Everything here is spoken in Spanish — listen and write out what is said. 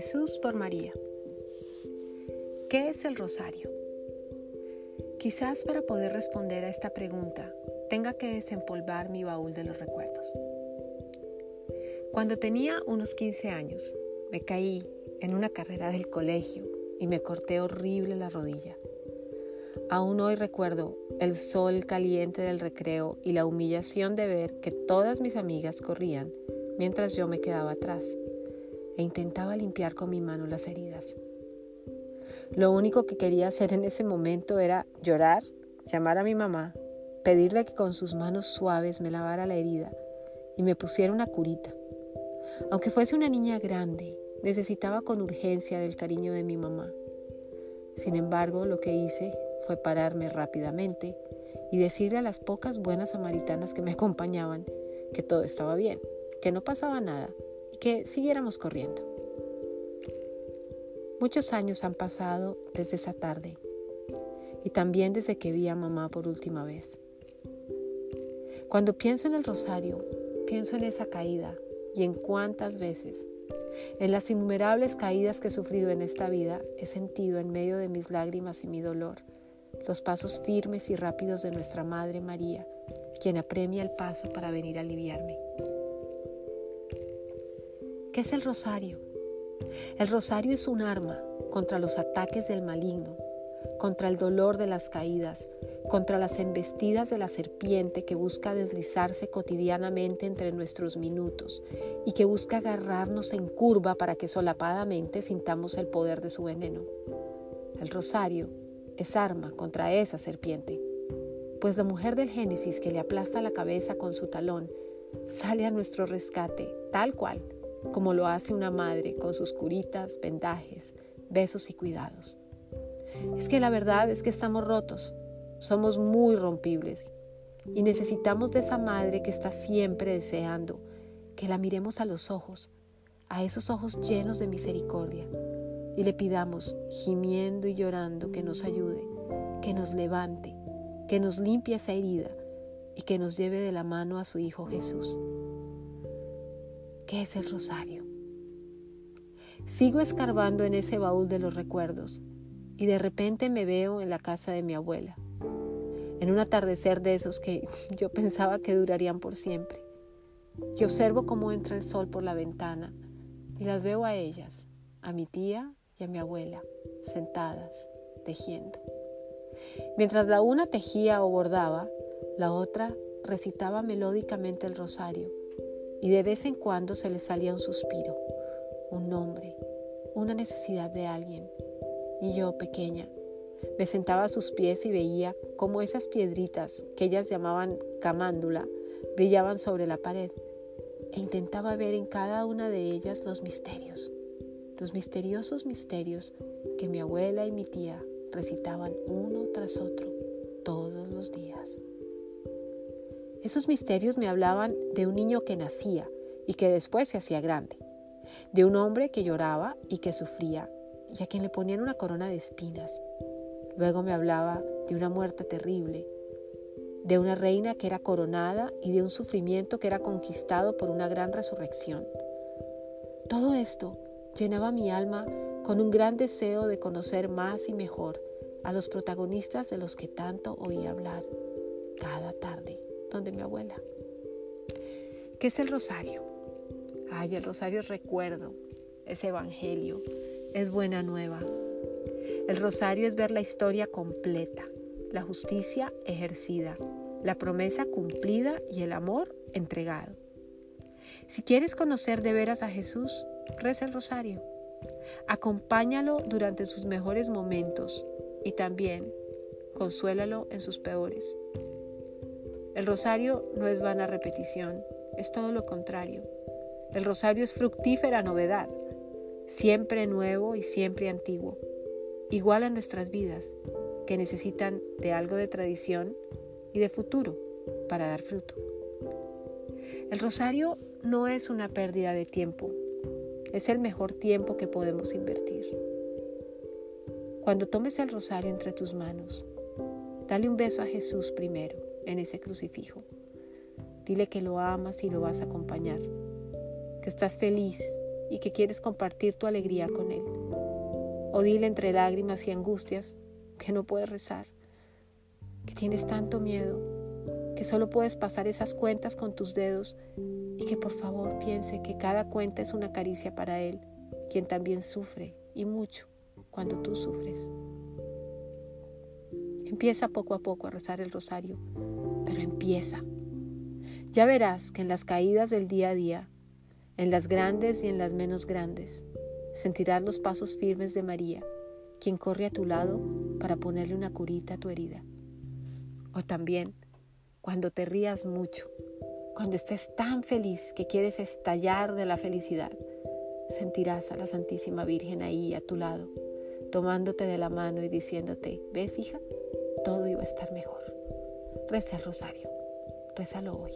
Jesús por María. ¿Qué es el rosario? Quizás para poder responder a esta pregunta tenga que desempolvar mi baúl de los recuerdos. Cuando tenía unos 15 años, me caí en una carrera del colegio y me corté horrible la rodilla. Aún hoy recuerdo el sol caliente del recreo y la humillación de ver que todas mis amigas corrían mientras yo me quedaba atrás e intentaba limpiar con mi mano las heridas. Lo único que quería hacer en ese momento era llorar, llamar a mi mamá, pedirle que con sus manos suaves me lavara la herida y me pusiera una curita. Aunque fuese una niña grande, necesitaba con urgencia del cariño de mi mamá. Sin embargo, lo que hice fue pararme rápidamente y decirle a las pocas buenas samaritanas que me acompañaban que todo estaba bien, que no pasaba nada que siguiéramos corriendo. Muchos años han pasado desde esa tarde y también desde que vi a mamá por última vez. Cuando pienso en el rosario, pienso en esa caída y en cuántas veces, en las innumerables caídas que he sufrido en esta vida, he sentido en medio de mis lágrimas y mi dolor los pasos firmes y rápidos de nuestra Madre María, quien apremia el paso para venir a aliviarme. ¿Qué es el rosario? El rosario es un arma contra los ataques del maligno, contra el dolor de las caídas, contra las embestidas de la serpiente que busca deslizarse cotidianamente entre nuestros minutos y que busca agarrarnos en curva para que solapadamente sintamos el poder de su veneno. El rosario es arma contra esa serpiente, pues la mujer del Génesis que le aplasta la cabeza con su talón sale a nuestro rescate tal cual como lo hace una madre con sus curitas, vendajes, besos y cuidados. Es que la verdad es que estamos rotos, somos muy rompibles y necesitamos de esa madre que está siempre deseando que la miremos a los ojos, a esos ojos llenos de misericordia y le pidamos, gimiendo y llorando, que nos ayude, que nos levante, que nos limpie esa herida y que nos lleve de la mano a su Hijo Jesús. ¿Qué es el rosario? Sigo escarbando en ese baúl de los recuerdos y de repente me veo en la casa de mi abuela, en un atardecer de esos que yo pensaba que durarían por siempre. Y observo cómo entra el sol por la ventana y las veo a ellas, a mi tía y a mi abuela, sentadas, tejiendo. Mientras la una tejía o bordaba, la otra recitaba melódicamente el rosario y de vez en cuando se le salía un suspiro, un nombre, una necesidad de alguien. Y yo, pequeña, me sentaba a sus pies y veía cómo esas piedritas que ellas llamaban camándula brillaban sobre la pared e intentaba ver en cada una de ellas los misterios, los misteriosos misterios que mi abuela y mi tía recitaban uno tras otro Esos misterios me hablaban de un niño que nacía y que después se hacía grande, de un hombre que lloraba y que sufría y a quien le ponían una corona de espinas. Luego me hablaba de una muerte terrible, de una reina que era coronada y de un sufrimiento que era conquistado por una gran resurrección. Todo esto llenaba mi alma con un gran deseo de conocer más y mejor a los protagonistas de los que tanto oí hablar donde mi abuela. ¿Qué es el rosario? Ay, el rosario es recuerdo, es evangelio, es buena nueva. El rosario es ver la historia completa, la justicia ejercida, la promesa cumplida y el amor entregado. Si quieres conocer de veras a Jesús, reza el rosario. Acompáñalo durante sus mejores momentos y también consuélalo en sus peores. El rosario no es vana repetición, es todo lo contrario. El rosario es fructífera novedad, siempre nuevo y siempre antiguo, igual a nuestras vidas, que necesitan de algo de tradición y de futuro para dar fruto. El rosario no es una pérdida de tiempo, es el mejor tiempo que podemos invertir. Cuando tomes el rosario entre tus manos, dale un beso a Jesús primero en ese crucifijo. Dile que lo amas y lo vas a acompañar, que estás feliz y que quieres compartir tu alegría con Él. O dile entre lágrimas y angustias que no puedes rezar, que tienes tanto miedo, que solo puedes pasar esas cuentas con tus dedos y que por favor piense que cada cuenta es una caricia para Él, quien también sufre y mucho cuando tú sufres. Empieza poco a poco a rezar el rosario, pero empieza. Ya verás que en las caídas del día a día, en las grandes y en las menos grandes, sentirás los pasos firmes de María, quien corre a tu lado para ponerle una curita a tu herida. O también, cuando te rías mucho, cuando estés tan feliz que quieres estallar de la felicidad, sentirás a la Santísima Virgen ahí a tu lado, tomándote de la mano y diciéndote, ¿ves hija? Todo iba a estar mejor. Reza el rosario, rézalo hoy.